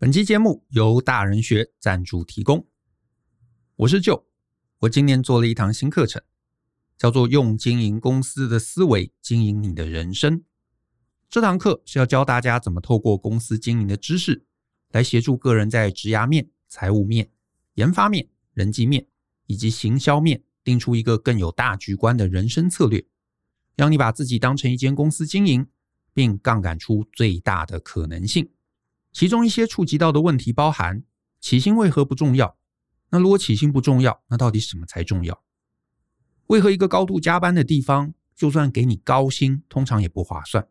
本期节目由大人学赞助提供。我是舅我今年做了一堂新课程，叫做“用经营公司的思维经营你的人生”。这堂课是要教大家怎么透过公司经营的知识，来协助个人在职涯面、财务面、研发面、人际面以及行销面，定出一个更有大局观的人生策略，让你把自己当成一间公司经营，并杠杆出最大的可能性。其中一些触及到的问题包含：起薪为何不重要？那如果起薪不重要，那到底什么才重要？为何一个高度加班的地方，就算给你高薪，通常也不划算？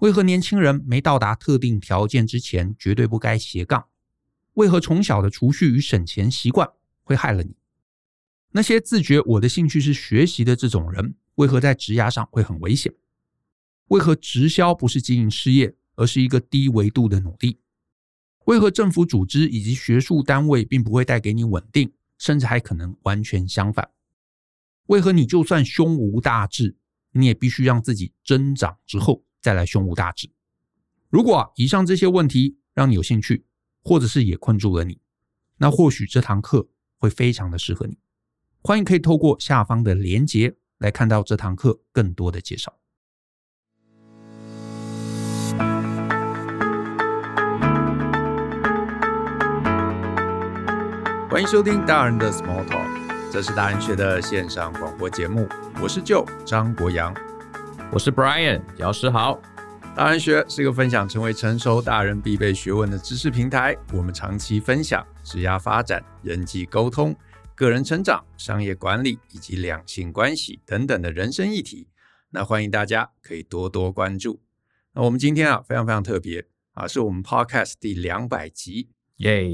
为何年轻人没到达特定条件之前，绝对不该斜杠？为何从小的储蓄与省钱习惯会害了你？那些自觉我的兴趣是学习的这种人，为何在职涯上会很危险？为何直销不是经营事业？而是一个低维度的努力。为何政府组织以及学术单位并不会带给你稳定，甚至还可能完全相反？为何你就算胸无大志，你也必须让自己增长之后再来胸无大志？如果，以上这些问题让你有兴趣，或者是也困住了你，那或许这堂课会非常的适合你。欢迎可以透过下方的连结来看到这堂课更多的介绍。欢迎收听大人的 Small Talk，这是大人学的线上广播节目。我是 Joe 张国阳，我是 Brian 姚诗豪。大人学是一个分享成为成熟大人必备学问的知识平台。我们长期分享职业发展、人际沟通、个人成长、商业管理以及两性关系等等的人生议题。那欢迎大家可以多多关注。那我们今天啊非常非常特别啊，是我们 Podcast 第两百集，耶！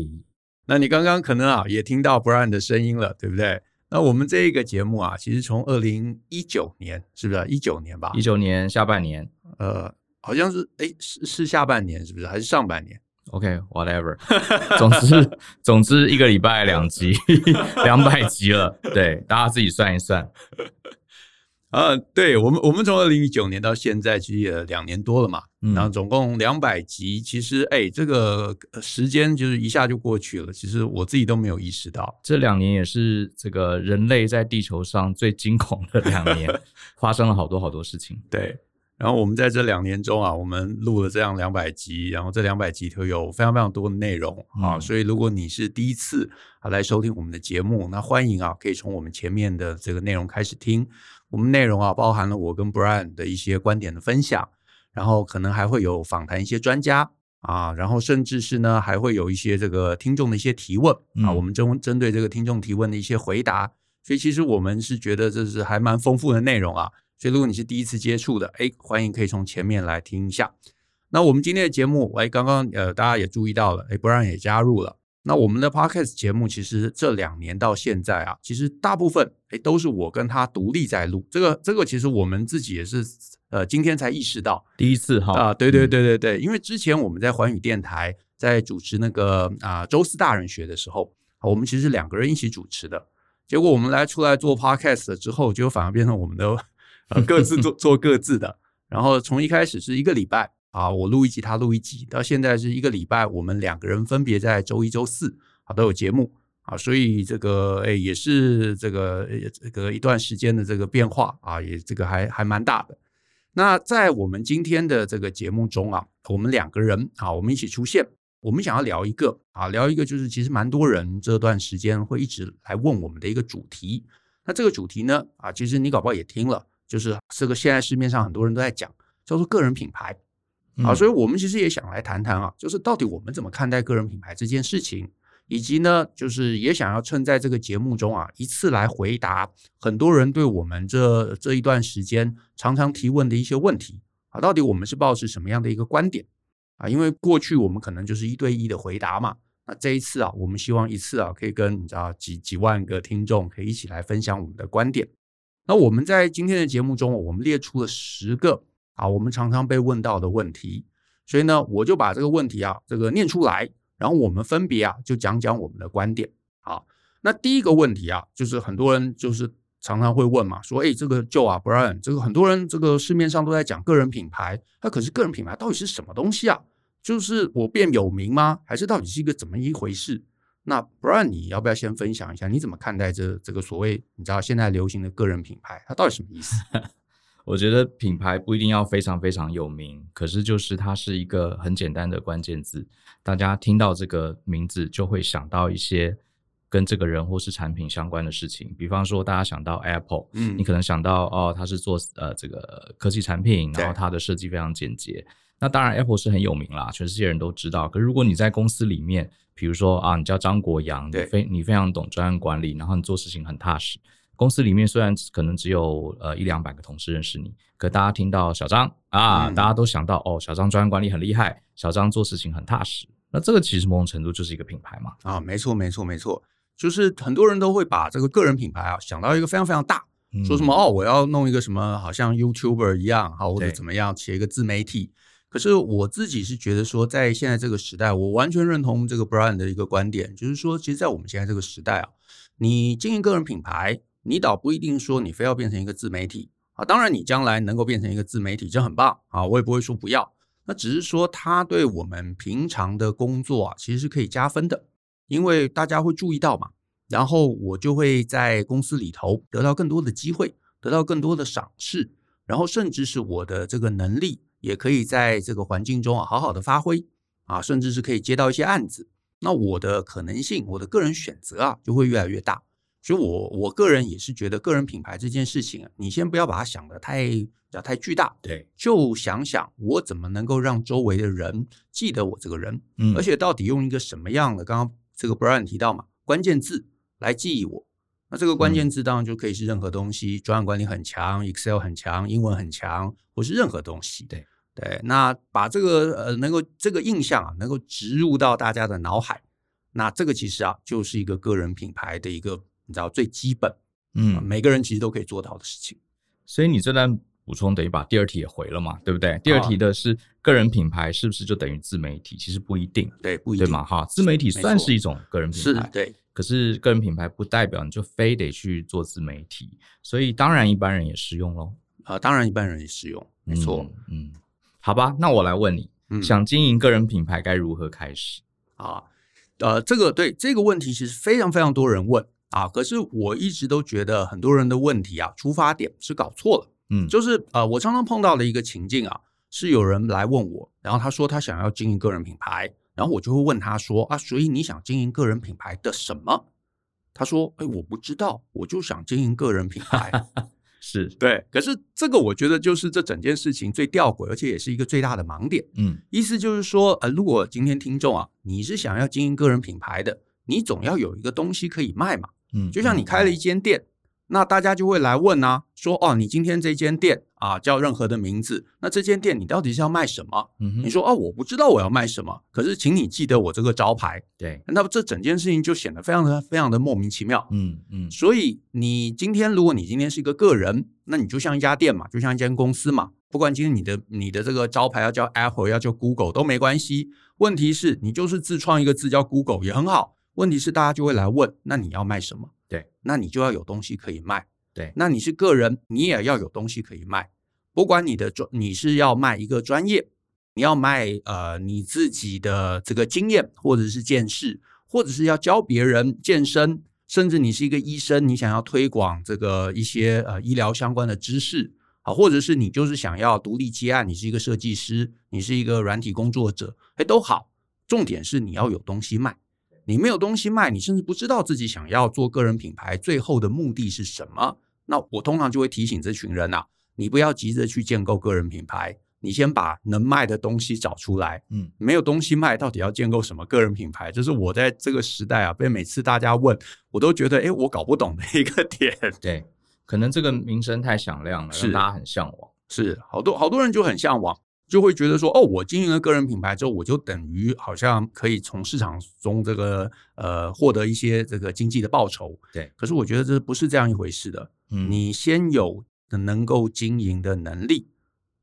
那你刚刚可能啊也听到 Brian 的声音了，对不对？那我们这一个节目啊，其实从二零一九年是不是一九年吧？一九年下半年，呃，好像是哎是是下半年是不是？还是上半年？OK，whatever，okay, 总之 总之一个礼拜两集，两百集了，对，大家自己算一算。啊，对我们，我们从二零一九年到现在，其实也两年多了嘛。嗯，然后总共两百集，其实哎，这个时间就是一下就过去了。其实我自己都没有意识到，这两年也是这个人类在地球上最惊恐的两年，发生了好多好多事情。对，然后我们在这两年中啊，我们录了这样两百集，然后这两百集都有非常非常多的内容啊。嗯，所以如果你是第一次啊来收听我们的节目，那欢迎啊，可以从我们前面的这个内容开始听。我们内容啊，包含了我跟 Brian 的一些观点的分享，然后可能还会有访谈一些专家啊，然后甚至是呢，还会有一些这个听众的一些提问啊，我们针针对这个听众提问的一些回答，所以其实我们是觉得这是还蛮丰富的内容啊。所以如果你是第一次接触的，哎，欢迎可以从前面来听一下。那我们今天的节目，哎，刚刚呃大家也注意到了，哎，Brian 也加入了。那我们的 Podcast 节目其实这两年到现在啊，其实大部分哎都是我跟他独立在录。这个这个其实我们自己也是呃今天才意识到第一次哈啊，对对对对对，因为之前我们在环宇电台在主持那个啊周四大人学的时候，我们其实两个人一起主持的。结果我们来出来做 Podcast 了之后，就反而变成我们的呃各自做做各自的。然后从一开始是一个礼拜。啊，我录一集，他录一集，到现在是一个礼拜，我们两个人分别在周一、周四啊都有节目啊，所以这个诶也是这个这个一段时间的这个变化啊，也这个还还蛮大的。那在我们今天的这个节目中啊，我们两个人啊，我们一起出现，我们想要聊一个啊，聊一个就是其实蛮多人这段时间会一直来问我们的一个主题。那这个主题呢啊，其实你搞不好也听了，就是这个现在市面上很多人都在讲，叫做个人品牌。啊，所以我们其实也想来谈谈啊，就是到底我们怎么看待个人品牌这件事情，以及呢，就是也想要趁在这个节目中啊，一次来回答很多人对我们这这一段时间常常提问的一些问题啊，到底我们是抱持什么样的一个观点啊？因为过去我们可能就是一对一的回答嘛，那这一次啊，我们希望一次啊，可以跟你知道几几万个听众可以一起来分享我们的观点。那我们在今天的节目中，我们列出了十个。啊，我们常常被问到的问题，所以呢，我就把这个问题啊，这个念出来，然后我们分别啊，就讲讲我们的观点。啊，那第一个问题啊，就是很多人就是常常会问嘛，说，哎，这个 Joe 啊，Brian，这个很多人这个市面上都在讲个人品牌，那可是个人品牌到底是什么东西啊？就是我变有名吗？还是到底是一个怎么一回事？那不然你要不要先分享一下，你怎么看待这这个所谓你知道现在流行的个人品牌，它到底什么意思？我觉得品牌不一定要非常非常有名，可是就是它是一个很简单的关键字，大家听到这个名字就会想到一些跟这个人或是产品相关的事情。比方说，大家想到 Apple，嗯，你可能想到哦，它是做呃这个科技产品，然后它的设计非常简洁。那当然，Apple 是很有名啦，全世界人都知道。可是如果你在公司里面，比如说啊，你叫张国阳，你非你非常懂专案管理，然后你做事情很踏实。公司里面虽然可能只有呃一两百个同事认识你，可大家听到小张啊，嗯、大家都想到哦，小张专案管理很厉害，小张做事情很踏实。那这个其实某种程度就是一个品牌嘛。啊，没错，没错，没错，就是很多人都会把这个个人品牌啊想到一个非常非常大，嗯、说什么哦，我要弄一个什么好像 YouTuber 一样，好或者怎么样，写一个自媒体。可是我自己是觉得说，在现在这个时代，我完全认同这个 Brian 的一个观点，就是说，其实，在我们现在这个时代啊，你经营个人品牌，你倒不一定说你非要变成一个自媒体啊。当然，你将来能够变成一个自媒体，这很棒啊，我也不会说不要。那只是说，它对我们平常的工作啊，其实是可以加分的，因为大家会注意到嘛，然后我就会在公司里头得到更多的机会，得到更多的赏识，然后甚至是我的这个能力。也可以在这个环境中啊，好好的发挥啊，甚至是可以接到一些案子。那我的可能性，我的个人选择啊，就会越来越大。所以我，我我个人也是觉得，个人品牌这件事情啊，你先不要把它想的太太巨大，对，就想想我怎么能够让周围的人记得我这个人，嗯，而且到底用一个什么样的，刚刚这个 Brian 提到嘛，关键字来记忆我。那这个关键字当然就可以是任何东西，专案管理很强，Excel 很强，英文很强，或是任何东西。对对，那把这个呃能够这个印象啊能够植入到大家的脑海，那这个其实啊就是一个个人品牌的一个你知道最基本，嗯，每个人其实都可以做到的事情。所以你这段补充等于把第二题也回了嘛，对不对？第二题的是个人品牌是不是就等于自媒体？其实不一定，对，不一定对嘛哈。自媒体算是一种个人品牌，对。可是个人品牌不代表你就非得去做自媒体，所以当然一般人也适用喽。啊、呃，当然一般人也适用，没错。嗯，嗯，好吧，那我来问你，嗯、想经营个人品牌该如何开始啊？呃，这个对这个问题其实非常非常多人问啊。可是我一直都觉得很多人的问题啊，出发点是搞错了。嗯，就是呃，我常常碰到的一个情境啊，是有人来问我，然后他说他想要经营个人品牌。然后我就会问他说啊，所以你想经营个人品牌的什么？他说，哎，我不知道，我就想经营个人品牌。是对，可是这个我觉得就是这整件事情最吊诡，而且也是一个最大的盲点。嗯，意思就是说，呃，如果今天听众啊，你是想要经营个人品牌的，你总要有一个东西可以卖嘛。嗯，就像你开了一间店。嗯那大家就会来问啊，说哦，你今天这间店啊叫任何的名字，那这间店你到底是要卖什么？嗯哼，你说哦，我不知道我要卖什么，可是请你记得我这个招牌。对，那么这整件事情就显得非常的非常的莫名其妙。嗯嗯，嗯，所以你今天如果你今天是一个个人，那你就像一家店嘛，就像一间公司嘛，不管今天你的你的这个招牌要叫 Apple 要叫 Google 都没关系。问题是你就是自创一个字叫 Google 也很好。问题是大家就会来问，那你要卖什么？对，那你就要有东西可以卖。对，那你是个人，你也要有东西可以卖。不管你的专，你是要卖一个专业，你要卖呃你自己的这个经验，或者是见识，或者是要教别人健身，甚至你是一个医生，你想要推广这个一些呃医疗相关的知识，好，或者是你就是想要独立接案，你是一个设计师，你是一个软体工作者，哎，都好。重点是你要有东西卖。你没有东西卖，你甚至不知道自己想要做个人品牌最后的目的是什么。那我通常就会提醒这群人呐、啊，你不要急着去建构个人品牌，你先把能卖的东西找出来。嗯，没有东西卖，到底要建构什么个人品牌？就是我在这个时代啊，被每次大家问，我都觉得，哎，我搞不懂的一个点。对，可能这个名声太响亮了，是让大家很向往。是，好多好多人就很向往。就会觉得说，哦，我经营了个人品牌之后，我就等于好像可以从市场中这个呃获得一些这个经济的报酬。对，可是我觉得这不是这样一回事的。嗯，你先有的能够经营的能力，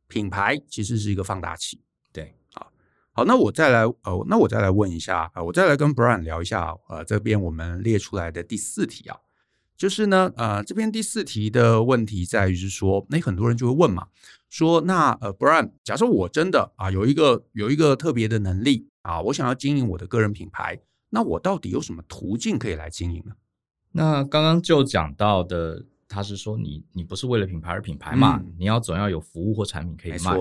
品牌其实是一个放大器。对，好，好，那我再来，呃，那我再来问一下，呃，我再来跟 Brian 聊一下，呃，这边我们列出来的第四题啊，就是呢，呃，这边第四题的问题在于是说，那很多人就会问嘛。说那呃，Brian，假设我真的啊有一个有一个特别的能力啊，我想要经营我的个人品牌，那我到底有什么途径可以来经营呢？那刚刚就讲到的，他是说你你不是为了品牌而品牌嘛，嗯、你要总要有服务或产品可以卖。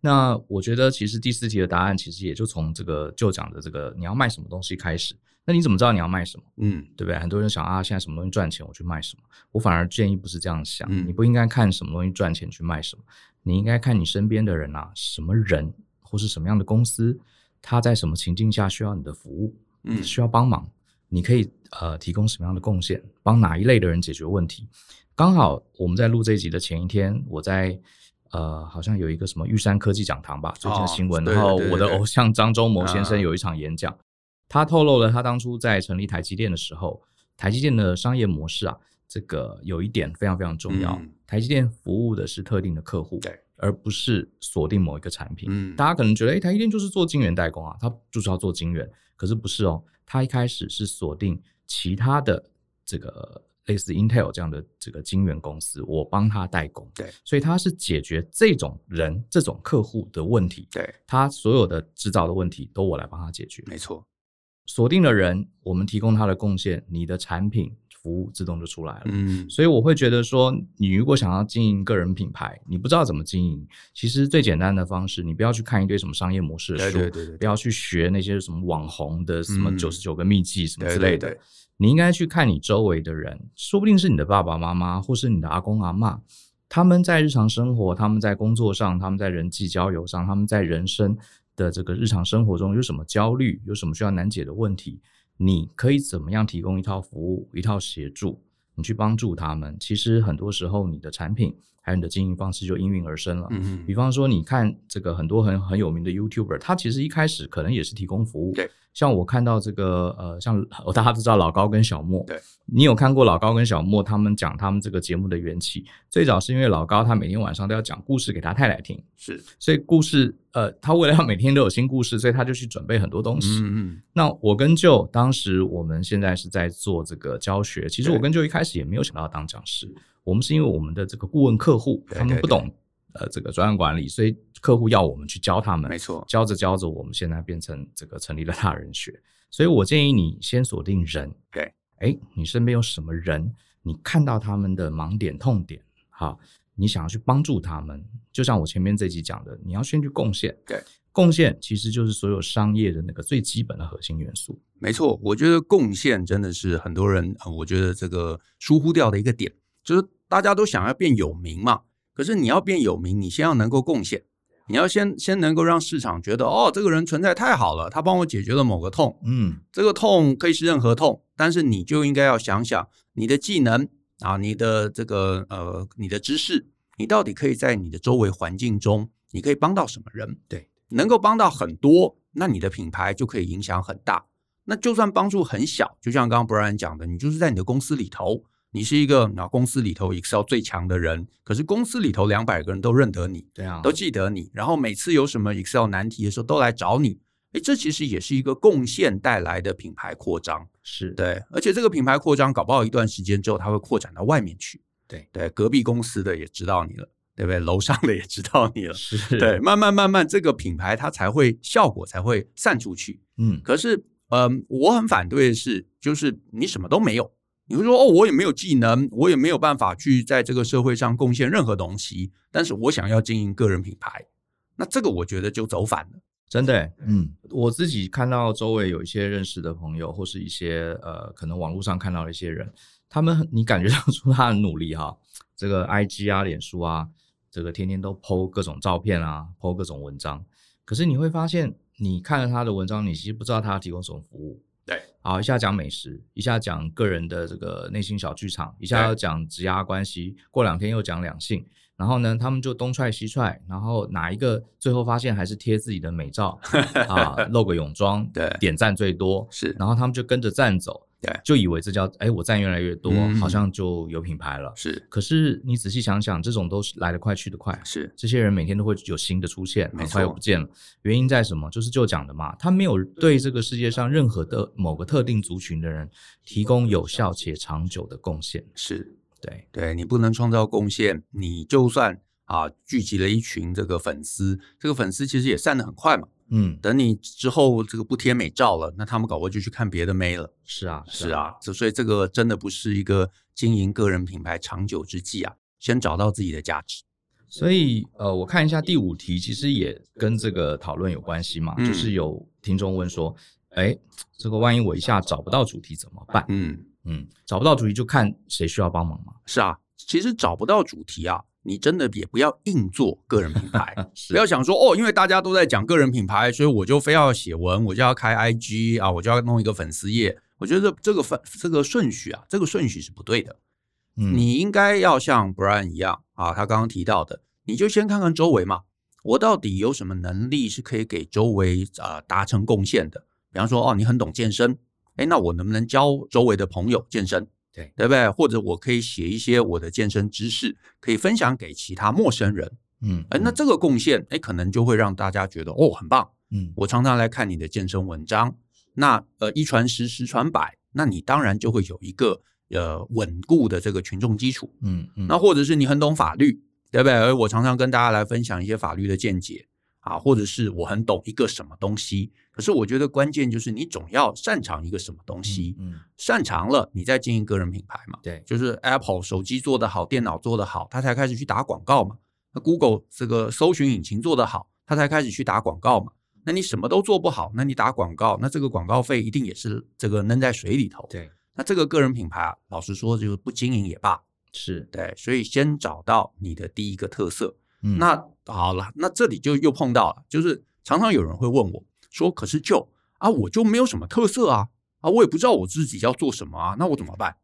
那我觉得其实第四题的答案其实也就从这个就讲的这个你要卖什么东西开始。那你怎么知道你要卖什么？嗯，对不对？很多人想啊，现在什么东西赚钱，我去卖什么。我反而建议不是这样想，嗯、你不应该看什么东西赚钱去卖什么，你应该看你身边的人啊，什么人或是什么样的公司，他在什么情境下需要你的服务，嗯，需要帮忙，你可以呃提供什么样的贡献，帮哪一类的人解决问题。刚好我们在录这一集的前一天，我在呃好像有一个什么玉山科技讲堂吧，最近的新闻，哦、然后我的偶像张忠谋先生有一场演讲。啊他透露了他当初在成立台积电的时候，台积电的商业模式啊，这个有一点非常非常重要。嗯、台积电服务的是特定的客户，对，而不是锁定某一个产品。嗯，大家可能觉得，哎，台积电就是做晶圆代工啊，他就是要做晶圆，可是不是哦，他一开始是锁定其他的这个类似 Intel 这样的这个晶圆公司，我帮他代工，对，所以他是解决这种人、这种客户的问题，对，他所有的制造的问题都我来帮他解决，没错。锁定的人，我们提供他的贡献，你的产品服务自动就出来了。嗯，所以我会觉得说，你如果想要经营个人品牌，你不知道怎么经营，其实最简单的方式，你不要去看一堆什么商业模式的书，对对对对，不要去学那些什么网红的什么九十九个秘籍什么之类的。你应该去看你周围的人，说不定是你的爸爸妈妈，或是你的阿公阿嬷，他们在日常生活，他们在工作上，他们在人际交友上，他们在人生。的这个日常生活中有什么焦虑，有什么需要难解的问题，你可以怎么样提供一套服务、一套协助，你去帮助他们。其实很多时候，你的产品还有你的经营方式就应运而生了。嗯哼，比方说，你看这个很多很很有名的 YouTuber，他其实一开始可能也是提供服务。对。像我看到这个呃，像 大家都知道老高跟小莫，对，你有看过老高跟小莫他们讲他们这个节目的缘起？最早是因为老高他每天晚上都要讲故事给他太太听，是，所以故事呃，他为了要每天都有新故事，所以他就去准备很多东西。嗯嗯。那我跟舅当时我们现在是在做这个教学，其实我跟舅一开始也没有想到要当讲师，我们是因为我们的这个顾问客户他们不懂。呃，这个专案管理，所以客户要我们去教他们，没错，教着教着，我们现在变成这个成立了大人学。所以我建议你先锁定人，对，哎，你身边有什么人？你看到他们的盲点、痛点，好，你想要去帮助他们，就像我前面这集讲的，你要先去贡献，对，贡献其实就是所有商业的那个最基本的核心元素。没错，我觉得贡献真的是很多人，我觉得这个疏忽掉的一个点，就是大家都想要变有名嘛。可是你要变有名，你先要能够贡献，你要先先能够让市场觉得哦，这个人存在太好了，他帮我解决了某个痛，嗯，这个痛可以是任何痛，但是你就应该要想想你的技能啊，你的这个呃，你的知识，你到底可以在你的周围环境中，你可以帮到什么人？对，能够帮到很多，那你的品牌就可以影响很大。那就算帮助很小，就像刚刚 Brian 讲的，你就是在你的公司里头。你是一个那公司里头 Excel 最强的人，可是公司里头两百个人都认得你，对啊，都记得你，然后每次有什么 Excel 难题的时候都来找你，哎，这其实也是一个贡献带来的品牌扩张，是。对，而且这个品牌扩张搞不好一段时间之后，它会扩展到外面去，对。对，隔壁公司的也知道你了，对不对？楼上的也知道你了，是，对，慢慢慢慢这个品牌它才会效果才会散出去，嗯，可是，嗯，我很反对的是，就是你什么都没有。你会说哦，我也没有技能，我也没有办法去在这个社会上贡献任何东西，但是我想要经营个人品牌，那这个我觉得就走反了，真的。嗯，我自己看到周围有一些认识的朋友，或是一些呃，可能网络上看到的一些人，他们你感觉到出他很努力哈，这个 IG 啊、脸书啊，这个天天都 po 各种照片啊，po 各种文章，可是你会发现，你看了他的文章，你其实不知道他要提供什么服务。对，好，一下讲美食，一下讲个人的这个内心小剧场，一下要讲职压关系，过两天又讲两性，然后呢，他们就东踹西踹，然后哪一个最后发现还是贴自己的美照 啊，露个泳装，对，点赞最多是，然后他们就跟着赞走。对，就以为这叫哎，我赞越来越多，嗯、好像就有品牌了。是，可是你仔细想想，这种都是来得快去得快。是，这些人每天都会有新的出现，很快又不见了。原因在什么？就是就讲的嘛，他没有对这个世界上任何的某个特定族群的人提供有效且长久的贡献。是，对，对你不能创造贡献，你就算啊，聚集了一群这个粉丝，这个粉丝其实也散得很快嘛。嗯，等你之后这个不贴美照了，那他们搞不好就去看别的妹了。是啊，是啊，所以这个真的不是一个经营个人品牌长久之计啊。先找到自己的价值。所以，呃，我看一下第五题，其实也跟这个讨论有关系嘛。嗯、就是有听众问说，哎，这个万一我一下找不到主题怎么办？嗯嗯，找不到主题就看谁需要帮忙嘛。是啊，其实找不到主题啊，你真的也不要硬做个人品牌，不要想说哦，因为大家都在讲个人品牌，所以我就非要写文，我就要开 IG 啊，我就要弄一个粉丝页。我觉得这个分这个顺序啊，这个顺序是不对的。嗯，你应该要像 Brian 一样啊，他刚刚提到的，你就先看看周围嘛，我到底有什么能力是可以给周围啊达成贡献的？比方说，哦，你很懂健身，哎，那我能不能教周围的朋友健身？对，对不对？或者我可以写一些我的健身知识，可以分享给其他陌生人。嗯，哎，那这个贡献，哎，可能就会让大家觉得哦，很棒。嗯，我常常来看你的健身文章，那呃，一传十，十传百，那你当然就会有一个。呃，稳固的这个群众基础，嗯嗯，那或者是你很懂法律，对不对？而我常常跟大家来分享一些法律的见解啊，或者是我很懂一个什么东西。可是我觉得关键就是你总要擅长一个什么东西，嗯，嗯，擅长了，你再经营个人品牌嘛。对，就是 Apple 手机做得好，电脑做得好，他才开始去打广告嘛。那 Google 这个搜寻引擎做得好，他才开始去打广告嘛。那你什么都做不好，那你打广告，那这个广告费一定也是这个扔在水里头。对。那这个个人品牌啊，老实说就是不经营也罢，是对，所以先找到你的第一个特色。嗯，那好了，那这里就又碰到了，就是常常有人会问我说：“可是就啊，我就没有什么特色啊，啊，我也不知道我自己要做什么啊，那我怎么办？”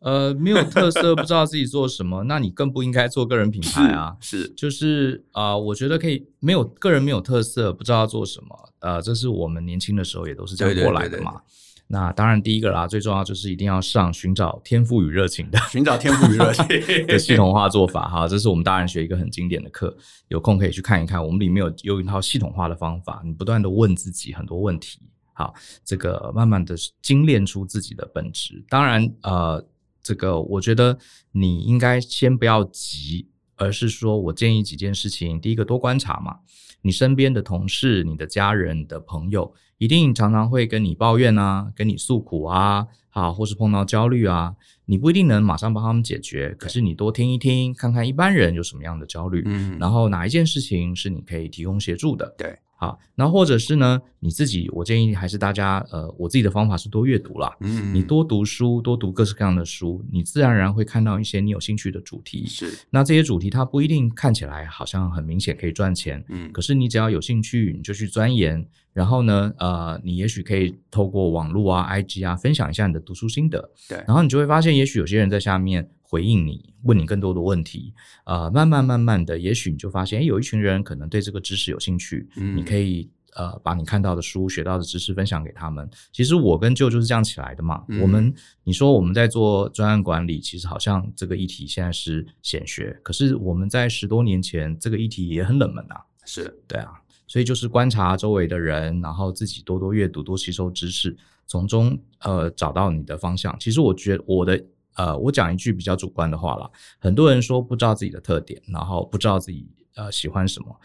呃，没有特色，不知道自己做什么，那你更不应该做个人品牌啊。是，是就是啊，呃，我觉得可以没有个人没有特色，不知道做什么，呃，这是我们年轻的时候也都是这样过来的嘛。对对对对对那当然，第一个啦，最重要就是一定要上寻找天赋与热情的，寻找天赋与热情的 系统化做法哈。这是我们大人学一个很经典的课，有空可以去看一看。我们里面有有一套系统化的方法，你不断的问自己很多问题，好，这个慢慢的精炼出自己的本质。当然，呃，这个我觉得你应该先不要急，而是说我建议几件事情。第一个，多观察嘛，你身边的同事、你的家人、你的朋友。一定常常会跟你抱怨啊，跟你诉苦啊，啊，或是碰到焦虑啊，你不一定能马上帮他们解决，可是你多听一听，看看一般人有什么样的焦虑，嗯，然后哪一件事情是你可以提供协助的，对。好，那或者是呢，你自己，我建议还是大家，呃，我自己的方法是多阅读啦。嗯，你多读书，多读各式各样的书，你自然而然会看到一些你有兴趣的主题。是，那这些主题它不一定看起来好像很明显可以赚钱，嗯，可是你只要有兴趣，你就去钻研，然后呢，呃，你也许可以透过网络啊、IG 啊，分享一下你的读书心得。对，然后你就会发现，也许有些人在下面。回应你，问你更多的问题，呃，慢慢慢慢的，也许你就发现，诶，有一群人可能对这个知识有兴趣，嗯，你可以呃把你看到的书、学到的知识分享给他们。其实我跟 Joe 就是这样起来的嘛。嗯、我们你说我们在做专案管理，其实好像这个议题现在是显学，可是我们在十多年前这个议题也很冷门啊。是对啊，所以就是观察周围的人，然后自己多多阅读、多吸收知识，从中呃找到你的方向。其实我觉得我的。呃，我讲一句比较主观的话啦，很多人说不知道自己的特点，然后不知道自己呃喜欢什么。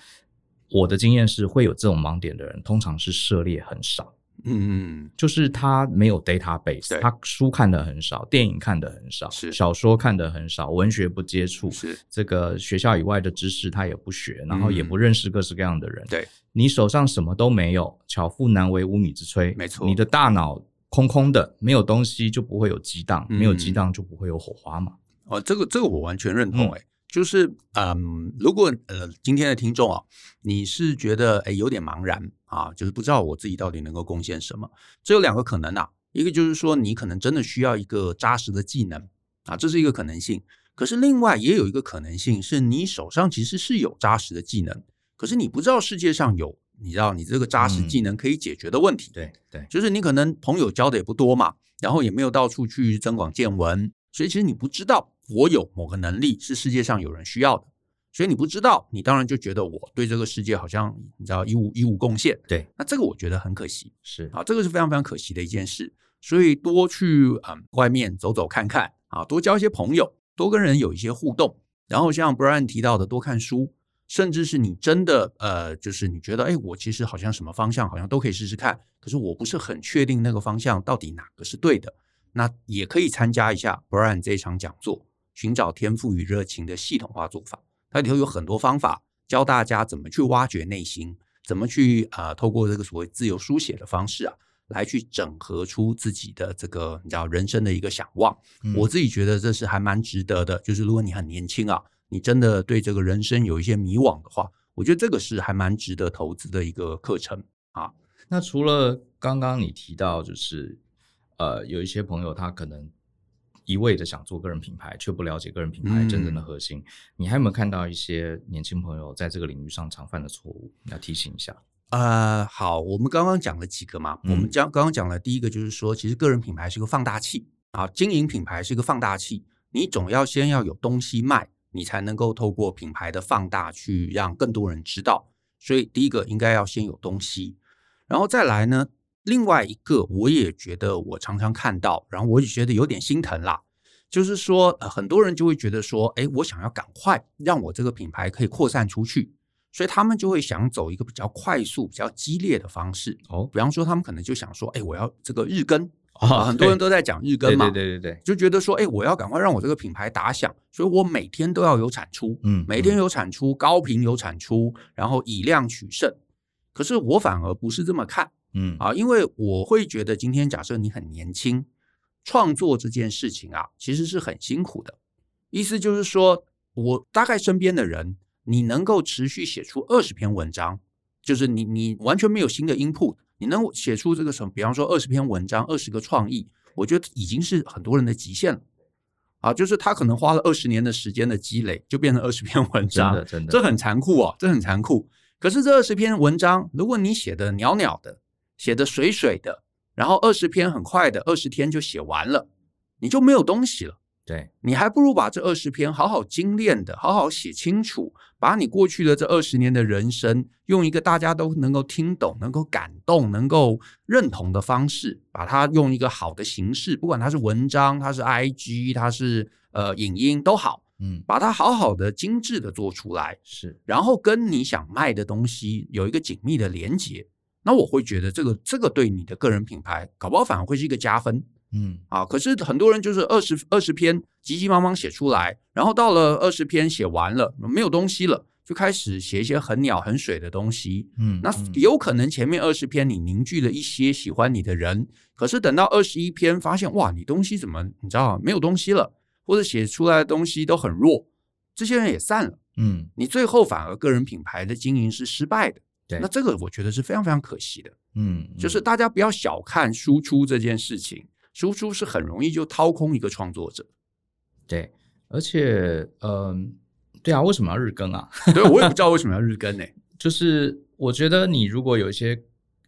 我的经验是，会有这种盲点的人，通常是涉猎很少。嗯嗯，就是他没有 database，他书看的很少，电影看的很少，是小说看的很少，文学不接触，是这个学校以外的知识他也不学，然后也不认识各式各样的人。对，你手上什么都没有，巧妇难为无米之炊。没错，你的大脑。空空的，没有东西就不会有激荡，没有激荡就不会有火花嘛。哦，这个这个我完全认同。哎，就是嗯，如果呃今天的听众啊，你是觉得哎有点茫然啊，就是不知道我自己到底能够贡献什么，这有两个可能啊。一个就是说你可能真的需要一个扎实的技能啊，这是一个可能性。可是另外也有一个可能性，是你手上其实是有扎实的技能，可是你不知道世界上有。你知道你这个扎实技能可以解决的问题，嗯、对对，就是你可能朋友交的也不多嘛，然后也没有到处去增广见闻，所以其实你不知道我有某个能力是世界上有人需要的，所以你不知道，你当然就觉得我对这个世界好像你知道一无一无贡献，对，那这个我觉得很可惜，是。啊，这个是非常非常可惜的一件事，所以多去啊、嗯、外面走走看看啊，多交一些朋友，多跟人有一些互动。然后像 Brian 提到的，多看书，甚至是你真的呃，就是你觉得，哎，我其实好像什么方向好像都可以试试看，可是我不是很确定那个方向到底哪个是对的，那也可以参加一下 Brian 这一场讲座，寻找天赋与热情的系统化做法。它里头有很多方法，教大家怎么去挖掘内心，怎么去啊、呃，透过这个所谓自由书写的方式啊。来去整合出自己的这个你知道人生的一个想望，嗯，我自己觉得这是还蛮值得的。就是如果你很年轻啊，你真的对这个人生有一些迷惘的话，我觉得这个是还蛮值得投资的一个课程啊。那除了刚刚你提到，就是呃，有一些朋友他可能一味的想做个人品牌，却不了解个人品牌真正的核心，嗯，你还有没有看到一些年轻朋友在这个领域上常犯的错误？要提醒一下。呃，好，我们刚刚讲了几个嘛，嗯、我们讲刚刚讲了第一个就是说，其实个人品牌是个放大器啊，经营品牌是个放大器，你总要先要有东西卖，你才能够透过品牌的放大去让更多人知道。所以第一个应该要先有东西，然后再来呢，另外一个我也觉得我常常看到，然后我也觉得有点心疼啦，就是说，呃，很多人就会觉得说，哎，我想要赶快让我这个品牌可以扩散出去。所以他们就会想走一个比较快速、比较激烈的方式哦。比方说，他们可能就想说：“哎，我要这个日更啊！”很多人都在讲日更嘛，对对对对，就觉得说：“哎，我要赶快让我这个品牌打响，所以我每天都要有产出，嗯，每天有产出，高频有产出，然后以量取胜。”可是我反而不是这么看，嗯啊，因为我会觉得，今天假设你很年轻，创作这件事情啊，其实是很辛苦的。意思就是说，我大概身边的人。你能够持续写出二十篇文章，就是你你完全没有新的 input，你能写出这个什么？比方说二十篇文章，二十个创意，我觉得已经是很多人的极限了。啊，就是他可能花了二十年的时间的积累，就变成二十篇文章，真的真的，这很残酷哦，这很残酷。可是这二十篇文章，如果你写的袅袅的，写的水水的，然后二十篇很快的，二十天就写完了，你就没有东西了。对，你还不如把这二十篇好好精炼的，好好写清楚，把你过去的这二十年的人生，用一个大家都能够听懂、能够感动、能够认同的方式，把它用一个好的形式，不管它是文章、它是 IG、它是呃影音都好，嗯，把它好好的、精致的做出来，是，然后跟你想卖的东西有一个紧密的连接，那我会觉得这个这个对你的个人品牌，搞不好反而会是一个加分。嗯啊，可是很多人就是二十二十篇急急忙忙写出来，然后到了二十篇写完了，没有东西了，就开始写一些很鸟很水的东西。嗯，那有可能前面二十篇你凝聚了一些喜欢你的人，可是等到二十一篇发现哇，你东西怎么你知道没有东西了，或者写出来的东西都很弱，这些人也散了。嗯，你最后反而个人品牌的经营是失败的。对，那这个我觉得是非常非常可惜的。嗯，就是大家不要小看输出这件事情。输出是很容易就掏空一个创作者，对，而且，嗯、呃，对啊，为什么要日更啊？对，我也不知道为什么要日更呢、欸。就是我觉得你如果有一些，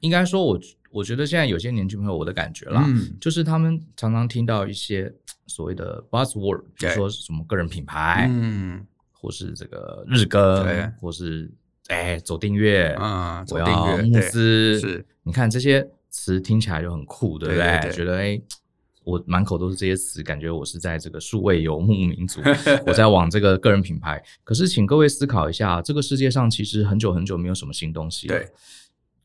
应该说我，我我觉得现在有些年轻朋友，我的感觉啦，嗯、就是他们常常听到一些所谓的 buzzword，比如说什么个人品牌，嗯，或是这个日更，对或是哎走订阅啊，走订阅募资，是，你看这些。词听起来就很酷，对不对？对对对，觉得哎、欸，我满口都是这些词，感觉我是在这个数位游牧民族，我在往这个个人品牌。可是，请各位思考一下，这个世界上其实很久很久没有什么新东西了。对，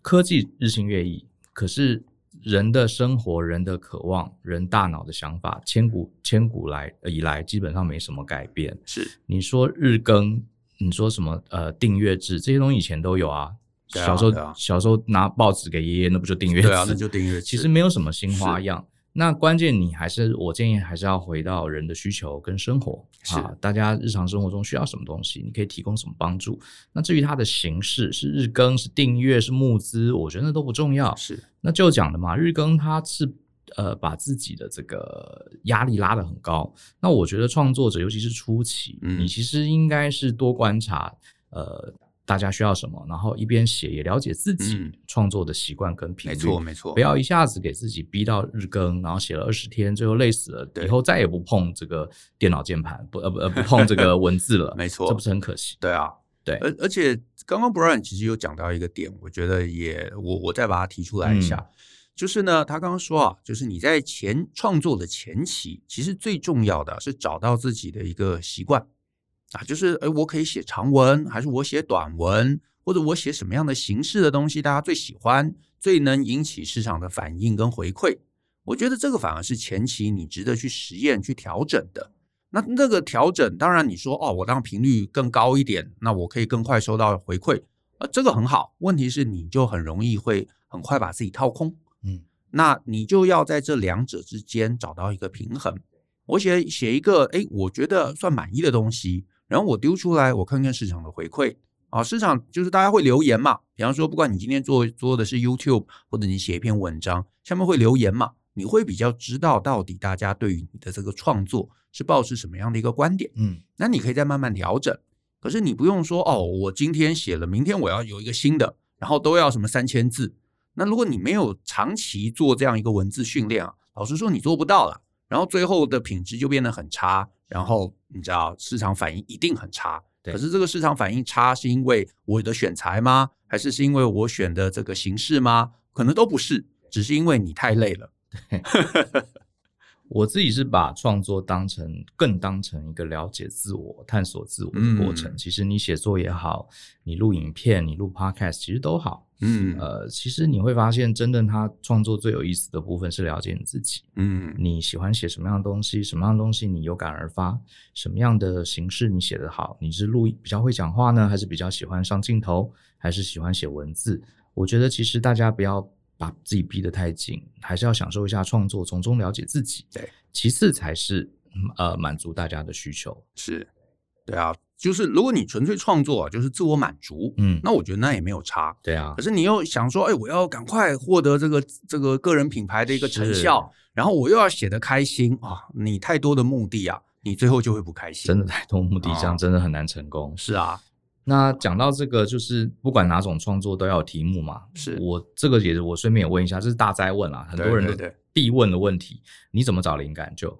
科技日新月异，可是人的生活、人的渴望、人大脑的想法，千古千古来以来基本上没什么改变。是，你说日更，你说什么呃订阅制，这些东西以前都有啊。小时候，啊啊、小时候拿报纸给爷爷，那不就订阅？对啊，那就订阅。其实没有什么新花样。那关键你还是，我建议还是要回到人的需求跟生活啊。大家日常生活中需要什么东西，你可以提供什么帮助。那至于它的形式是日更、是订阅、是募资，我觉得那都不重要。是，那就讲的嘛，日更它是呃把自己的这个压力拉得很高。那我觉得创作者尤其是初期，嗯、你其实应该是多观察呃。大家需要什么，然后一边写也了解自己创作的习惯跟频率，没错没错，不要一下子给自己逼到日更，然后写了二十天，最后累死了，以后再也不碰这个电脑键盘，不呃不呃不碰这个 文字了，没错，这不是很可惜？对啊，对，而而且刚刚 Brian 其实有讲到一个点，我觉得也我我再把它提出来一下，嗯、就是呢，他刚刚说啊，就是你在前创作的前期，其实最重要的是找到自己的一个习惯。啊，就是哎，我可以写长文，还是我写短文，或者我写什么样的形式的东西，大家最喜欢，最能引起市场的反应跟回馈。我觉得这个反而是前期你值得去实验、去调整的。那那个调整，当然你说哦，我当频率更高一点，那我可以更快收到回馈，呃，这个很好。问题是你就很容易会很快把自己掏空，嗯，那你就要在这两者之间找到一个平衡。我写写一个，哎，我觉得算满意的东西，然后我丢出来，我看看市场的回馈啊。市场就是大家会留言嘛，比方说，不管你今天做做的是 YouTube，或者你写一篇文章，下面会留言嘛，你会比较知道到底大家对于你的这个创作是抱持什么样的一个观点。嗯，那你可以再慢慢调整。可是你不用说哦，我今天写了，明天我要有一个新的，然后都要什么三千字。那如果你没有长期做这样一个文字训练啊，老实说你做不到了。然后最后的品质就变得很差，然后你知道市场反应一定很差。可是这个市场反应差是因为我的选材吗？还是是因为我选的这个形式吗？可能都不是，只是因为你太累了。对。我自己是把创作当成更当成一个了解自我、探索自我的过程。嗯。其实你写作也好，你录影片、你录 Podcast，其实都好。嗯，呃，其实你会发现，真正他创作最有意思的部分是了解你自己。嗯，你喜欢写什么样的东西？什么样的东西你有感而发？什么样的形式你写得好？你是录比较会讲话呢，还是比较喜欢上镜头，还是喜欢写文字？我觉得其实大家不要把自己逼得太紧，还是要享受一下创作，从中了解自己。对，其次才是呃满足大家的需求。是，对啊。就是如果你纯粹创作，就是自我满足，嗯，那我觉得那也没有差，对啊。可是你又想说，哎，我要赶快获得这个这个个人品牌的一个成效，然后我又要写得开心啊，你太多的目的啊，你最后就会不开心。真的太多目的，这样真的很难成功。是啊，那讲到这个，就是不管哪种创作都要有题目嘛。是。我这个也是我顺便也问一下，这是大灾问啊，很多人都必问的问题，你怎么找灵感？就。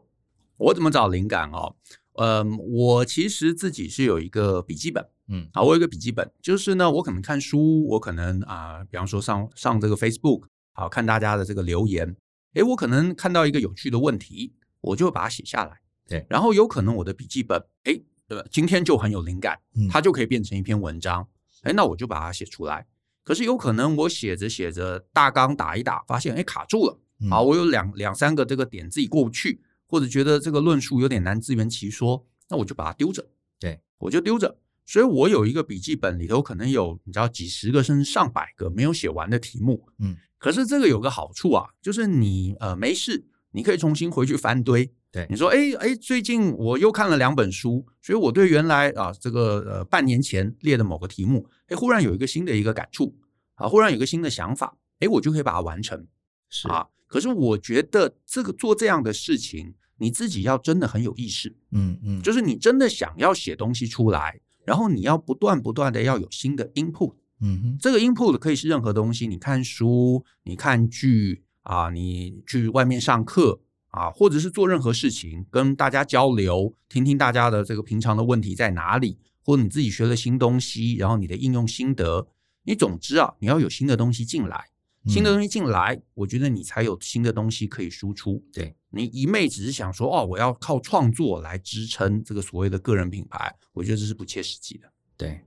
我怎么找灵感哦？嗯，我其实自己是有一个笔记本，嗯，啊，我有一个笔记本，就是呢，我可能看书，我可能啊、呃，比方说上上这个 Facebook，好看大家的这个留言，诶，我可能看到一个有趣的问题，我就把它写下来，对，然后有可能我的笔记本，诶，呃，今天就很有灵感，它就可以变成一篇文章，诶，那我就把它写出来。可是有可能我写着写着大纲打一打，发现诶卡住了，好，我有两两三个这个点自己过不去。或者觉得这个论述有点难自圆其说，那我就把它丢着。对，我就丢着。所以我有一个笔记本里头可能有你知道几十个甚至上百个没有写完的题目。嗯，可是这个有个好处啊，就是你呃没事，你可以重新回去翻堆。对，你说哎哎，最近我又看了两本书，所以我对原来啊这个呃半年前列的某个题目，哎忽然有一个新的一个感触啊，忽然有一个新的想法，哎我就可以把它完成。是。啊。可是我觉得这个做这样的事情，你自己要真的很有意识，嗯嗯，就是你真的想要写东西出来，然后你要不断不断的要有新的 input，嗯哼，这个 input 可以是任何东西，你看书，你看剧啊，你去外面上课啊，或者是做任何事情，跟大家交流，听听大家的这个平常的问题在哪里，或者你自己学了新东西，然后你的应用心得，你总之啊，你要有新的东西进来。新的东西进来，我觉得你才有新的东西可以输出。对，你一昧只是想说哦，我要靠创作来支撑这个所谓的个人品牌，我觉得这是不切实际的。对，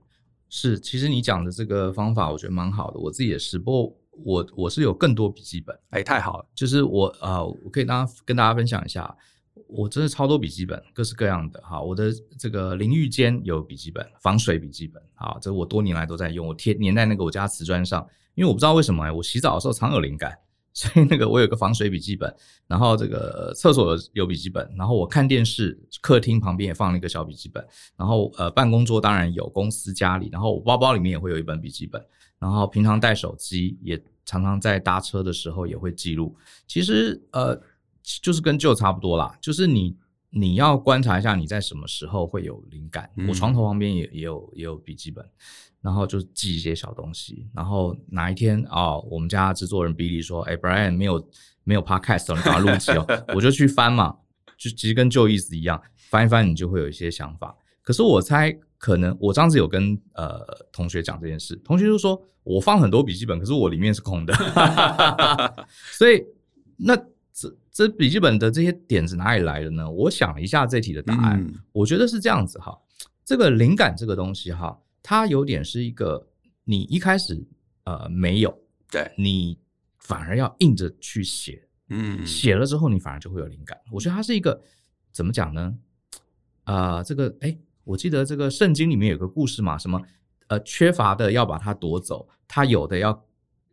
是，其实你讲的这个方法，我觉得蛮好的。我自己也是，不过我我是有更多笔记本。哎，太好了，就是我啊、我可以大家跟大家分享一下，我真的超多笔记本，各式各样的哈。我的这个淋浴间有笔记本，防水笔记本，啊，这我多年来都在用，我贴粘在那个我家瓷砖上。因为我不知道为什么，我洗澡的时候常有灵感，所以那个我有个防水笔记本，然后这个厕所有笔记本，然后我看电视，客厅旁边也放了一个小笔记本，然后呃办公桌当然有，公司家里，然后我包包里面也会有一本笔记本，然后平常带手机也常常在搭车的时候也会记录。其实呃就是跟 Joe 差不多啦，就是你你要观察一下你在什么时候会有灵感。嗯、我床头旁边也也有也有笔记本。然后就记一些小东西，然后哪一天哦，我们家制作人 Billy 说：“哎，Brian 没有没有 Podcast，你赶快录一期哦。”我就去翻嘛，就其实跟旧意思一样，翻一翻你就会有一些想法。可是我猜，可能我上次有跟呃同学讲这件事，同学就说我放很多笔记本，可是我里面是空的，所以那这这笔记本的这些点子哪里来的呢？我想了一下这题的答案，嗯、我觉得是这样子哈。这个灵感这个东西哈，它有点是一个你一开始呃没有，对你反而要硬着去写，嗯，写了之后你反而就会有灵感。我觉得它是一个怎么讲呢？啊、呃，这个哎，我记得这个圣经里面有个故事嘛，什么呃缺乏的要把它夺走，他有的要。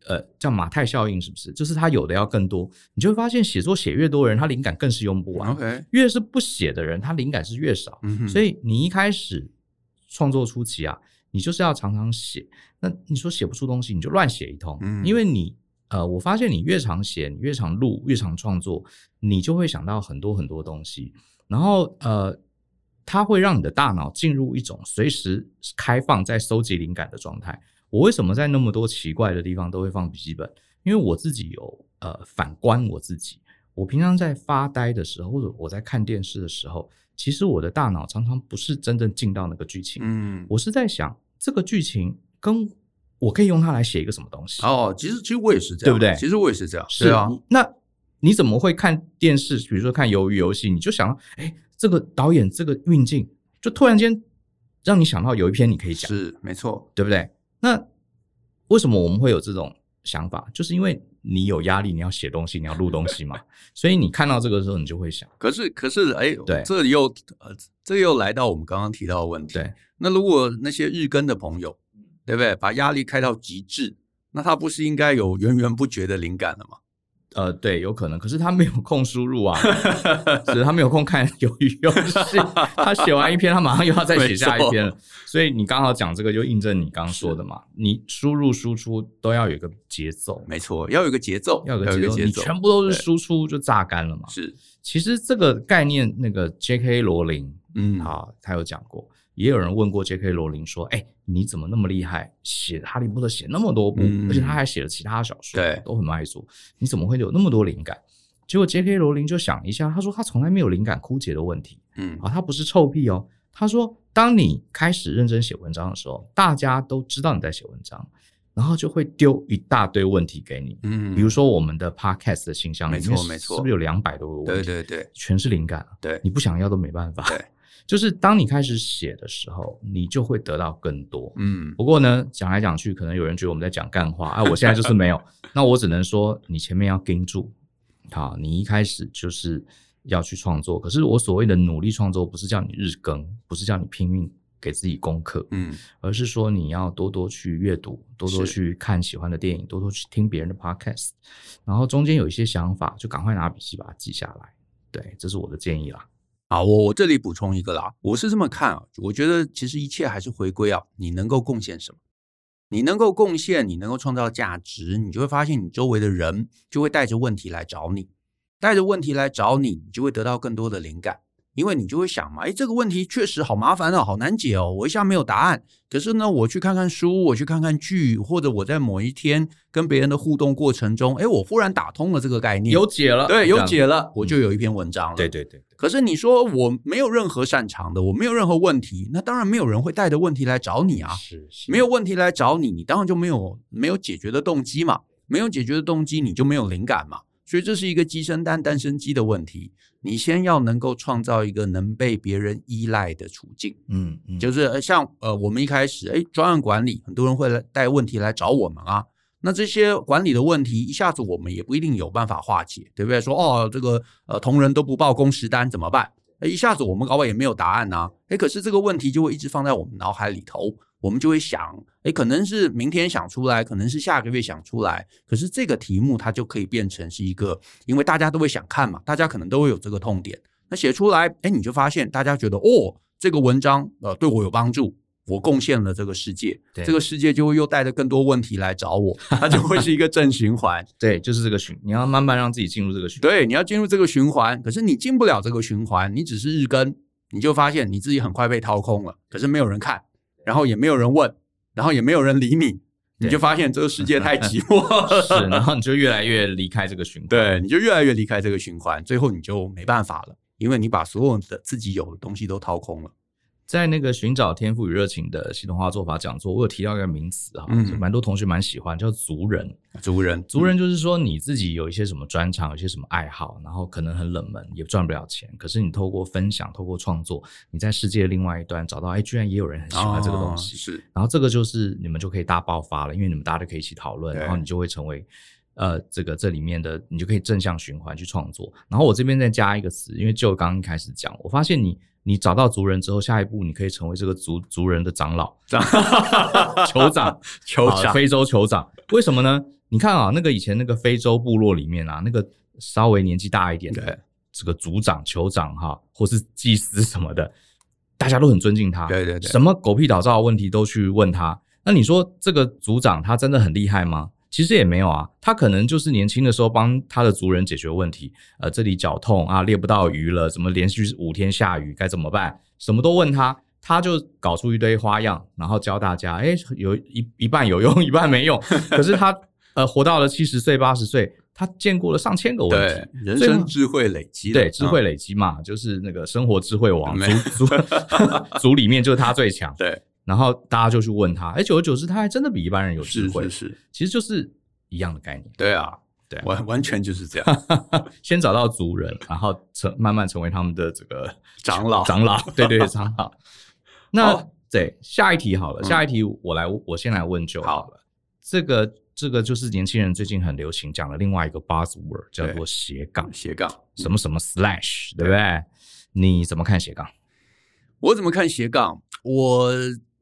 呃，叫马太效应是不是？就是他有的要更多，你就会发现写作写越多的人，他灵感更是用不完。OK，越是不写的人，他灵感是越少。嗯。所以你一开始创作初期啊，你就是要常常写。那你说写不出东西，你就乱写一通。嗯。因为你呃，我发现你越常写，你越常录，越常创作，你就会想到很多很多东西。然后呃，它会让你的大脑进入一种随时开放在收集灵感的状态。我为什么在那么多奇怪的地方都会放笔记本？因为我自己有呃反观我自己，我平常在发呆的时候，或者我在看电视的时候，其实我的大脑常常不是真正进到那个剧情，嗯，我是在想这个剧情跟我可以用它来写一个什么东西。哦，其实其实我也是这样，对不对？其实我也是这样，是啊。那你怎么会看电视？比如说看鱿鱼游戏，你就想到，哎，这个导演这个运镜，就突然间让你想到有一篇你可以讲，是没错，对不对？那为什么我们会有这种想法？就是因为你有压力，你要写东西，你要录东西嘛，所以你看到这个时候，你就会想。可是，可是，哎，对，这又呃，这又来到我们刚刚提到的问题。对，那如果那些日更的朋友，对不对？把压力开到极致，那他不是应该有源源不绝的灵感了吗？呃，对，有可能，可是他没有空输入啊，只 是他没有空看鱿鱼游戏，他写完一篇，他马上又要再写下一篇了，所以你刚好讲这个，就印证你刚刚说的嘛，你输入输出都要有一个节奏，没错，要有一个节奏，要有个节奏，你全部都是输出就榨干了嘛，是，其实这个概念，那个 J.K. 罗琳，嗯，好，他有讲过。也有人问过 J.K. 罗琳说：“哎、欸，你怎么那么厉害，写《哈利波特》写那么多部，嗯、而且他还写了其他小说，对，都很卖座。你怎么会有那么多灵感？”结果 J.K. 罗琳就想一下，他说：“他从来没有灵感枯竭的问题。嗯，啊，他不是臭屁哦。他说，当你开始认真写文章的时候，大家都知道你在写文章，然后就会丢一大堆问题给你。嗯，比如说我们的 Podcast 的信箱里面，没错没错，是不是有两百多个问题？对对对，全是灵感。对，你不想要都没办法。对。”就是当你开始写的时候，你就会得到更多。嗯，不过呢，讲来讲去，可能有人觉得我们在讲干话啊。我现在就是没有，那我只能说，你前面要盯住。好，你一开始就是要去创作。可是我所谓的努力创作，不是叫你日更，不是叫你拼命给自己功课，嗯，而是说你要多多去阅读，多多去看喜欢的电影，多多去听别人的 podcast，然后中间有一些想法，就赶快拿笔记把它记下来。对，这是我的建议啦。好，我我这里补充一个啦，我是这么看啊，我觉得其实一切还是回归啊，你能够贡献什么？你能够贡献，你能够创造价值，你就会发现你周围的人就会带着问题来找你，带着问题来找你，你就会得到更多的灵感。因为你就会想嘛，哎，这个问题确实好麻烦哦，好难解哦，我一下没有答案。可是呢，我去看看书，我去看看剧，或者我在某一天跟别人的互动过程中，哎，我忽然打通了这个概念，有解了，对，有解了，我就有一篇文章了。对对对。可是你说我没有任何擅长的，我没有任何问题，那当然没有人会带着问题来找你啊。是是。没有问题来找你，你当然就没有没有解决的动机嘛，没有解决的动机，你就没有灵感嘛。所以这是一个鸡生蛋，蛋生鸡的问题。你先要能够创造一个能被别人依赖的处境，嗯，嗯，就是像呃，我们一开始哎，专案管理，很多人会来带问题来找我们啊。那这些管理的问题，一下子我们也不一定有办法化解，对不对？说哦，这个呃，同仁都不报工时单怎么办？哎，一下子我们搞不好也没有答案呐。哎，可是这个问题就会一直放在我们脑海里头。我们就会想，哎，可能是明天想出来，可能是下个月想出来。可是这个题目它就可以变成是一个，因为大家都会想看嘛，大家可能都会有这个痛点。那写出来，哎，你就发现大家觉得，哦，这个文章呃对我有帮助，我贡献了这个世界，对这个世界就会又带着更多问题来找我，它就会是一个正循环。对，就是这个循，你要慢慢让自己进入这个循环。对，你要进入这个循环，可是你进不了这个循环，你只是日更，你就发现你自己很快被掏空了，可是没有人看，然后也没有人问。然后也没有人理你，你就发现这个世界太寂寞了，是，然后你就越来越离开这个循 环，对，你就越来越离开这个循环，最后你就没办法了，因为你把所有的自己有的东西都掏空了。在那个寻找天赋与热情的系统化做法讲座，我有提到一个名词哈，蛮、嗯、多同学蛮喜欢，叫族人。族人，族人就是说你自己有一些什么专长，有一些什么爱好，然后可能很冷门，也赚不了钱。可是你透过分享，透过创作，你在世界的另外一端找到，哎，居然也有人很喜欢这个东西。哦、是，然后这个就是你们就可以大爆发了，因为你们大家都可以一起讨论，然后你就会成为呃这个这里面的，你就可以正向循环去创作。然后我这边再加一个词，因为就刚刚开始讲，我发现你。你找到族人之后，下一步你可以成为这个族族人的长老、酋长、酋长、非洲酋长。为什么呢？你看啊，那个以前那个非洲部落里面啊，那个稍微年纪大一点的这个族长、酋长哈，或是祭司什么的，大家都很尊敬他。对对对，什么狗屁倒灶的问题都去问他。那你说这个族长他真的很厉害吗？其实也没有啊，他可能就是年轻的时候帮他的族人解决问题。呃，这里脚痛啊，猎不到鱼了，怎么连续五天下雨该怎么办？什么都问他，他就搞出一堆花样，然后教大家。哎，有一一半有用，一半没用。可是他呃活到了七十岁、八十岁，他见过了上千个问题，对，人生智慧累积，对，智慧累积嘛，就是那个生活智慧王族族 族里面就是他最强。对。然后大家就去问他，哎，久而久之，他还真的比一般人有智慧。是是是，其实就是一样的概念。对啊，对啊，完完全就是这样。先找到族人，然后成慢慢成为他们的这个 长老。长老，对对对，长老。那对下一题好了，下一题我来，我先来问就好了。这个这个就是年轻人最近很流行讲的另外一个 buzzword，叫做斜杠。斜杠，什么什么 slash，对不对？你怎么看斜杠？我怎么看斜杠？我。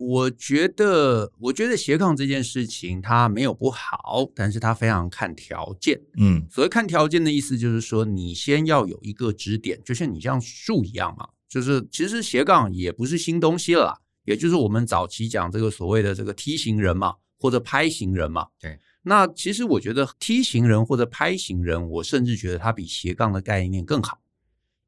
我觉得，我觉得斜杠这件事情它没有不好，但是它非常看条件。嗯，所谓看条件的意思就是说，你先要有一个支点，就像你像树一样嘛。就是其实斜杠也不是新东西了啦，也就是我们早期讲这个所谓的这个梯形人嘛，或者拍型人嘛。对，那其实我觉得梯形人或者拍型人，我甚至觉得它比斜杠的概念更好。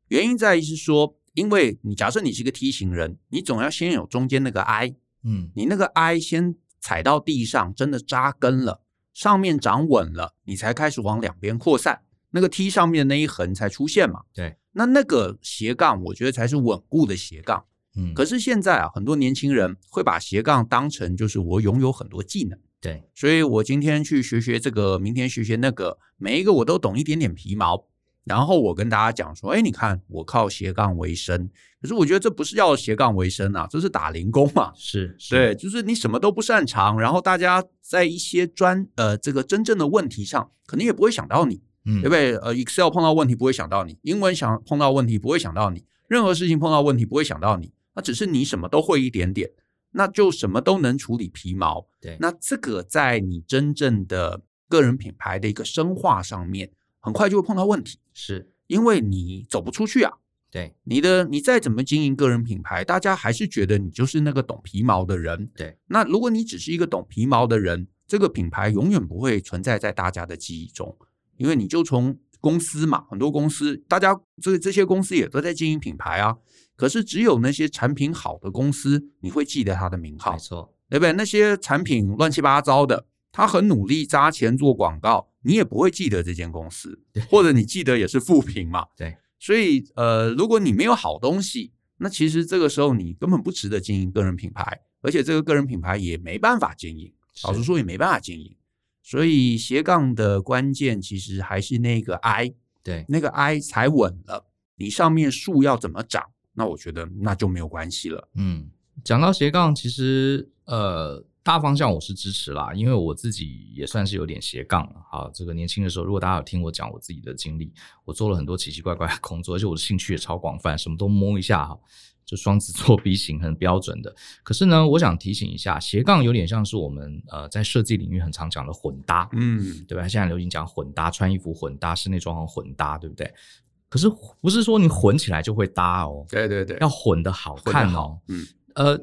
原因在于是说，因为你假设你是一个梯形人，你总要先有中间那个 I。嗯，你那个 I 先踩到地上，真的扎根了，上面长稳了，你才开始往两边扩散，那个 T 上面的那一横才出现嘛。对，那那个斜杠，我觉得才是稳固的斜杠。嗯，可是现在啊，很多年轻人会把斜杠当成就是我拥有很多技能。对，所以我今天去学学这个，明天学学那个，每一个我都懂一点点皮毛。然后我跟大家讲说，哎，你看我靠斜杠为生，可是我觉得这不是要斜杠为生啊，这是打零工嘛。是，是对，就是你什么都不擅长，然后大家在一些专呃这个真正的问题上，可能也不会想到你，嗯，对不对？呃，Excel 碰到问题不会想到你，英文想碰到问题不会想到你，任何事情碰到问题不会想到你，那只是你什么都会一点点，那就什么都能处理皮毛。对，那这个在你真正的个人品牌的一个深化上面，很快就会碰到问题。是因为你走不出去啊，对你的你再怎么经营个人品牌，大家还是觉得你就是那个懂皮毛的人。对，那如果你只是一个懂皮毛的人，这个品牌永远不会存在在大家的记忆中，因为你就从公司嘛，很多公司，大家这这些公司也都在经营品牌啊，可是只有那些产品好的公司，你会记得它的名号，没错，对不对？那些产品乱七八糟的，他很努力砸钱做广告。你也不会记得这间公司，或者你记得也是负评嘛？对，所以呃，如果你没有好东西，那其实这个时候你根本不值得经营个人品牌，而且这个个人品牌也没办法经营，老实说也没办法经营。所以斜杠的关键其实还是那个 I，对，那个 I 踩稳了，你上面树要怎么长，那我觉得那就没有关系了。嗯，讲到斜杠，其实呃。大方向我是支持啦，因为我自己也算是有点斜杠了。好，这个年轻的时候，如果大家有听我讲我自己的经历，我做了很多奇奇怪怪的工作，而且我的兴趣也超广泛，什么都摸一下哈，就双子座 B 型很标准的。可是呢，我想提醒一下，斜杠有点像是我们呃在设计领域很常讲的混搭，嗯，对吧？现在流行讲混搭，穿衣服混搭，室内装潢混搭，对不对？可是不是说你混起来就会搭哦，对对对，要混的好看哦。嗯，呃，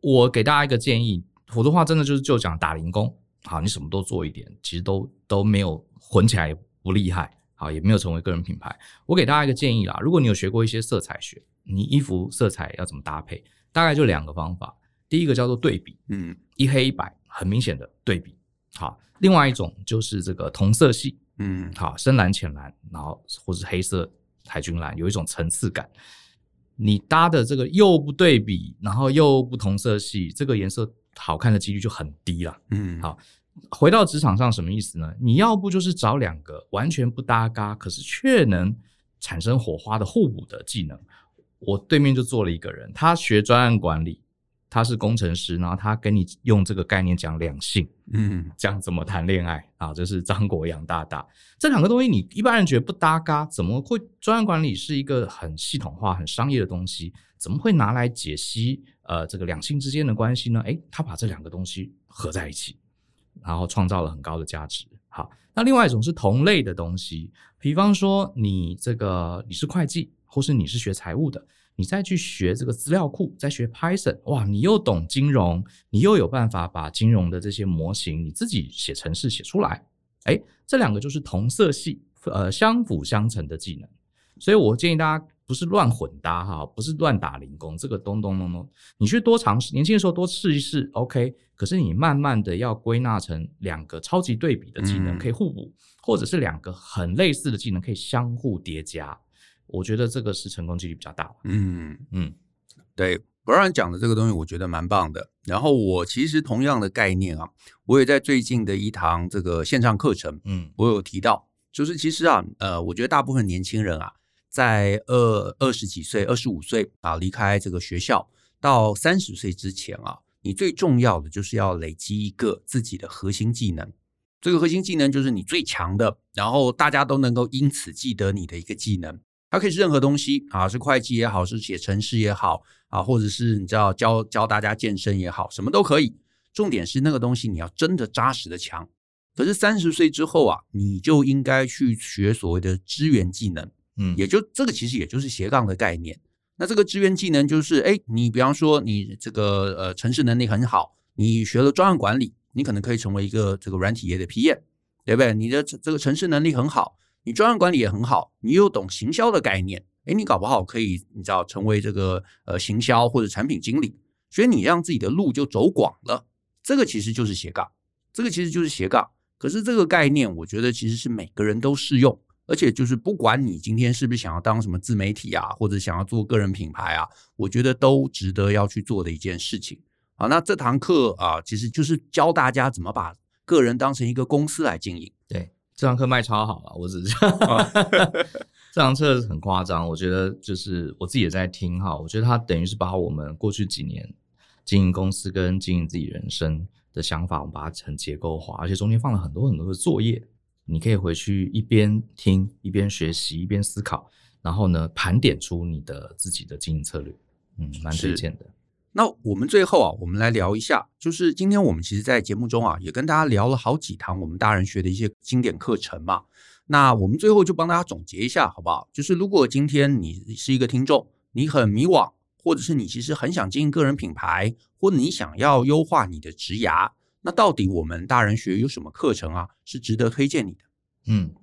我给大家一个建议。否则的话，真的就是就讲打零工。好，你什么都做一点，其实都都没有混起来也不厉害。好，也没有成为个人品牌。我给大家一个建议啦，如果你有学过一些色彩学，你衣服色彩要怎么搭配，大概就两个方法。第一个叫做对比，嗯，一黑一白，很明显的对比。好，另外一种就是这个同色系，嗯，好，深蓝、浅蓝，然后或是黑色海军蓝，有一种层次感。你搭的这个又不对比，然后又不同色系，这个颜色好看的几率就很低了。嗯，好，回到职场上什么意思呢？你要不就是找两个完全不搭嘎，可是却能产生火花的互补的技能。我对面就坐了一个人，他学专案管理。他是工程师，然后他跟你用这个概念讲两性，嗯，讲怎么谈恋爱啊？这是张国阳大大。这两个东西你一般人觉得不搭嘎，怎么会？专案管理是一个很系统化、很商业的东西，怎么会拿来解析呃这个两性之间的关系呢？诶，他把这两个东西合在一起，然后创造了很高的价值。好，那另外一种是同类的东西，比方说你这个你是会计，或是你是学财务的。你再去学这个资料库，再学 Python，哇，你又懂金融，你又有办法把金融的这些模型你自己写程式写出来，哎，这两个就是同色系，呃，相辅相成的技能。所以我建议大家不是乱混搭哈，不是乱打零工，这个咚咚咚咚，你去多尝试，年轻的时候多试一试，OK。可是你慢慢的要归纳成两个超级对比的技能可以互补，嗯、或者是两个很类似的技能可以相互叠加。我觉得这个是成功几率比较大。嗯嗯，对，Brian 讲的这个东西，我觉得蛮棒的。然后我其实同样的概念啊，我也在最近的一堂这个线上课程，嗯，我有提到，就是其实啊，呃，我觉得大部分年轻人啊，在二二十几岁、二十五岁啊离开这个学校到三十岁之前啊，你最重要的就是要累积一个自己的核心技能。这个核心技能就是你最强的，然后大家都能够因此记得你的一个技能。它可以是任何东西啊，是会计也好，是写程式也好啊，或者是你知道教教大家健身也好，什么都可以。重点是那个东西你要真的扎实的强。可是三十岁之后啊，你就应该去学所谓的支援技能，嗯，也就这个其实也就是斜杠的概念。那这个支援技能就是，哎，你比方说你这个呃城市能力很好，你学了专案管理，你可能可以成为一个这个软体业的 PM，对不对？你的这个城市能力很好。你专案管理也很好，你又懂行销的概念，诶，你搞不好可以，你知道成为这个呃行销或者产品经理，所以你让自己的路就走广了。这个其实就是斜杠，这个其实就是斜杠。可是这个概念，我觉得其实是每个人都适用，而且就是不管你今天是不是想要当什么自媒体啊，或者想要做个人品牌啊，我觉得都值得要去做的一件事情。好，那这堂课啊，其实就是教大家怎么把个人当成一个公司来经营。对。这堂课卖超好了，我只是这堂课很夸张，我觉得就是我自己也在听哈，我觉得它等于是把我们过去几年经营公司跟经营自己人生的想法，我们把它很结构化，而且中间放了很多很多的作业，你可以回去一边听一边学习一边思考，然后呢盘点出你的自己的经营策略，嗯，蛮推荐的。那我们最后啊，我们来聊一下，就是今天我们其实，在节目中啊，也跟大家聊了好几堂我们大人学的一些经典课程嘛。那我们最后就帮大家总结一下，好不好？就是如果今天你是一个听众，你很迷惘，或者是你其实很想经营个人品牌，或你想要优化你的职涯，那到底我们大人学有什么课程啊，是值得推荐你的？嗯。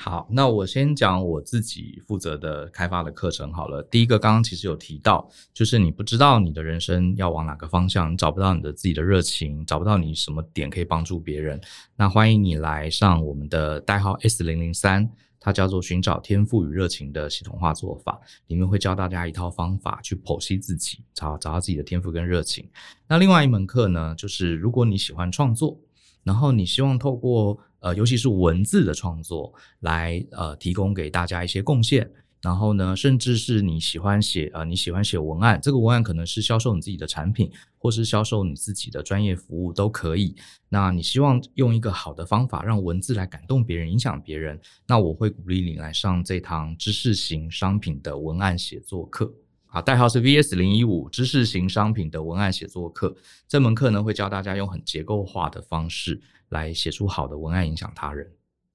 好，那我先讲我自己负责的开发的课程好了。第一个刚刚其实有提到，就是你不知道你的人生要往哪个方向，你找不到你的自己的热情，找不到你什么点可以帮助别人，那欢迎你来上我们的代号 S 零零三，它叫做寻找天赋与热情的系统化做法，里面会教大家一套方法去剖析自己，找找到自己的天赋跟热情。那另外一门课呢，就是如果你喜欢创作，然后你希望透过呃，尤其是文字的创作，来呃提供给大家一些贡献。然后呢，甚至是你喜欢写呃你喜欢写文案，这个文案可能是销售你自己的产品，或是销售你自己的专业服务都可以。那你希望用一个好的方法，让文字来感动别人、影响别人，那我会鼓励你来上这堂知识型商品的文案写作课。好，代号是 VS 零一五，知识型商品的文案写作课。这门课呢，会教大家用很结构化的方式。来写出好的文案，影响他人。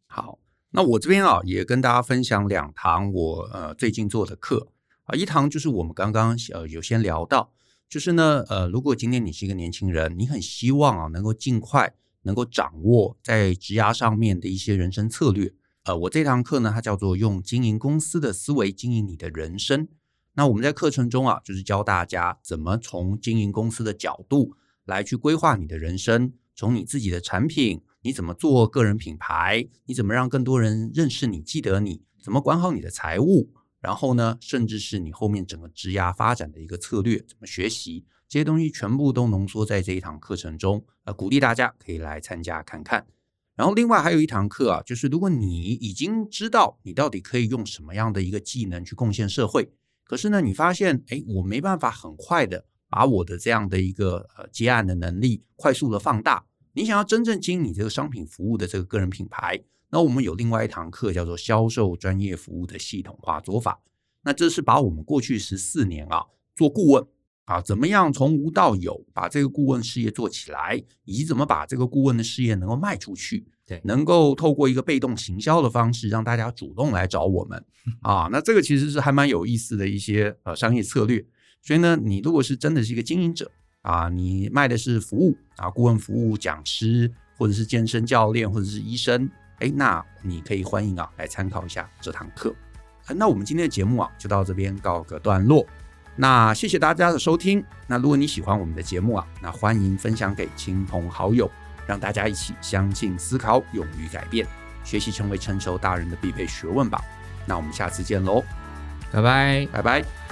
好，那我这边啊，也跟大家分享两堂我呃最近做的课啊，一堂就是我们刚刚呃有先聊到，就是呢呃，如果今天你是一个年轻人，你很希望啊能够尽快能够掌握在职涯上面的一些人生策略，呃，我这堂课呢，它叫做用经营公司的思维经营你的人生。那我们在课程中啊，就是教大家怎么从经营公司的角度来去规划你的人生。从你自己的产品，你怎么做个人品牌？你怎么让更多人认识你、记得你？怎么管好你的财务？然后呢，甚至是你后面整个职涯发展的一个策略，怎么学习，这些东西全部都浓缩在这一堂课程中。呃，鼓励大家可以来参加看看。然后另外还有一堂课啊，就是如果你已经知道你到底可以用什么样的一个技能去贡献社会，可是呢，你发现，哎，我没办法很快的把我的这样的一个呃接案的能力快速的放大。你想要真正经营你这个商品服务的这个个人品牌。那我们有另外一堂课叫做销售专业服务的系统化做法。那这是把我们过去十四年啊做顾问啊，怎么样从无到有把这个顾问事业做起来，以及怎么把这个顾问的事业能够卖出去，对，能够透过一个被动行销的方式让大家主动来找我们 啊。那这个其实是还蛮有意思的一些呃商业策略。所以呢，你如果是真的是一个经营者啊，你卖的是服务啊，顾问服务、讲师或者是健身教练或者是医生。哎，那你可以欢迎啊来参考一下这堂课。那我们今天的节目啊就到这边告个段落。那谢谢大家的收听。那如果你喜欢我们的节目啊，那欢迎分享给亲朋好友，让大家一起相信、思考、勇于改变，学习成为成熟大人的必备学问吧。那我们下次见喽，拜拜，拜拜。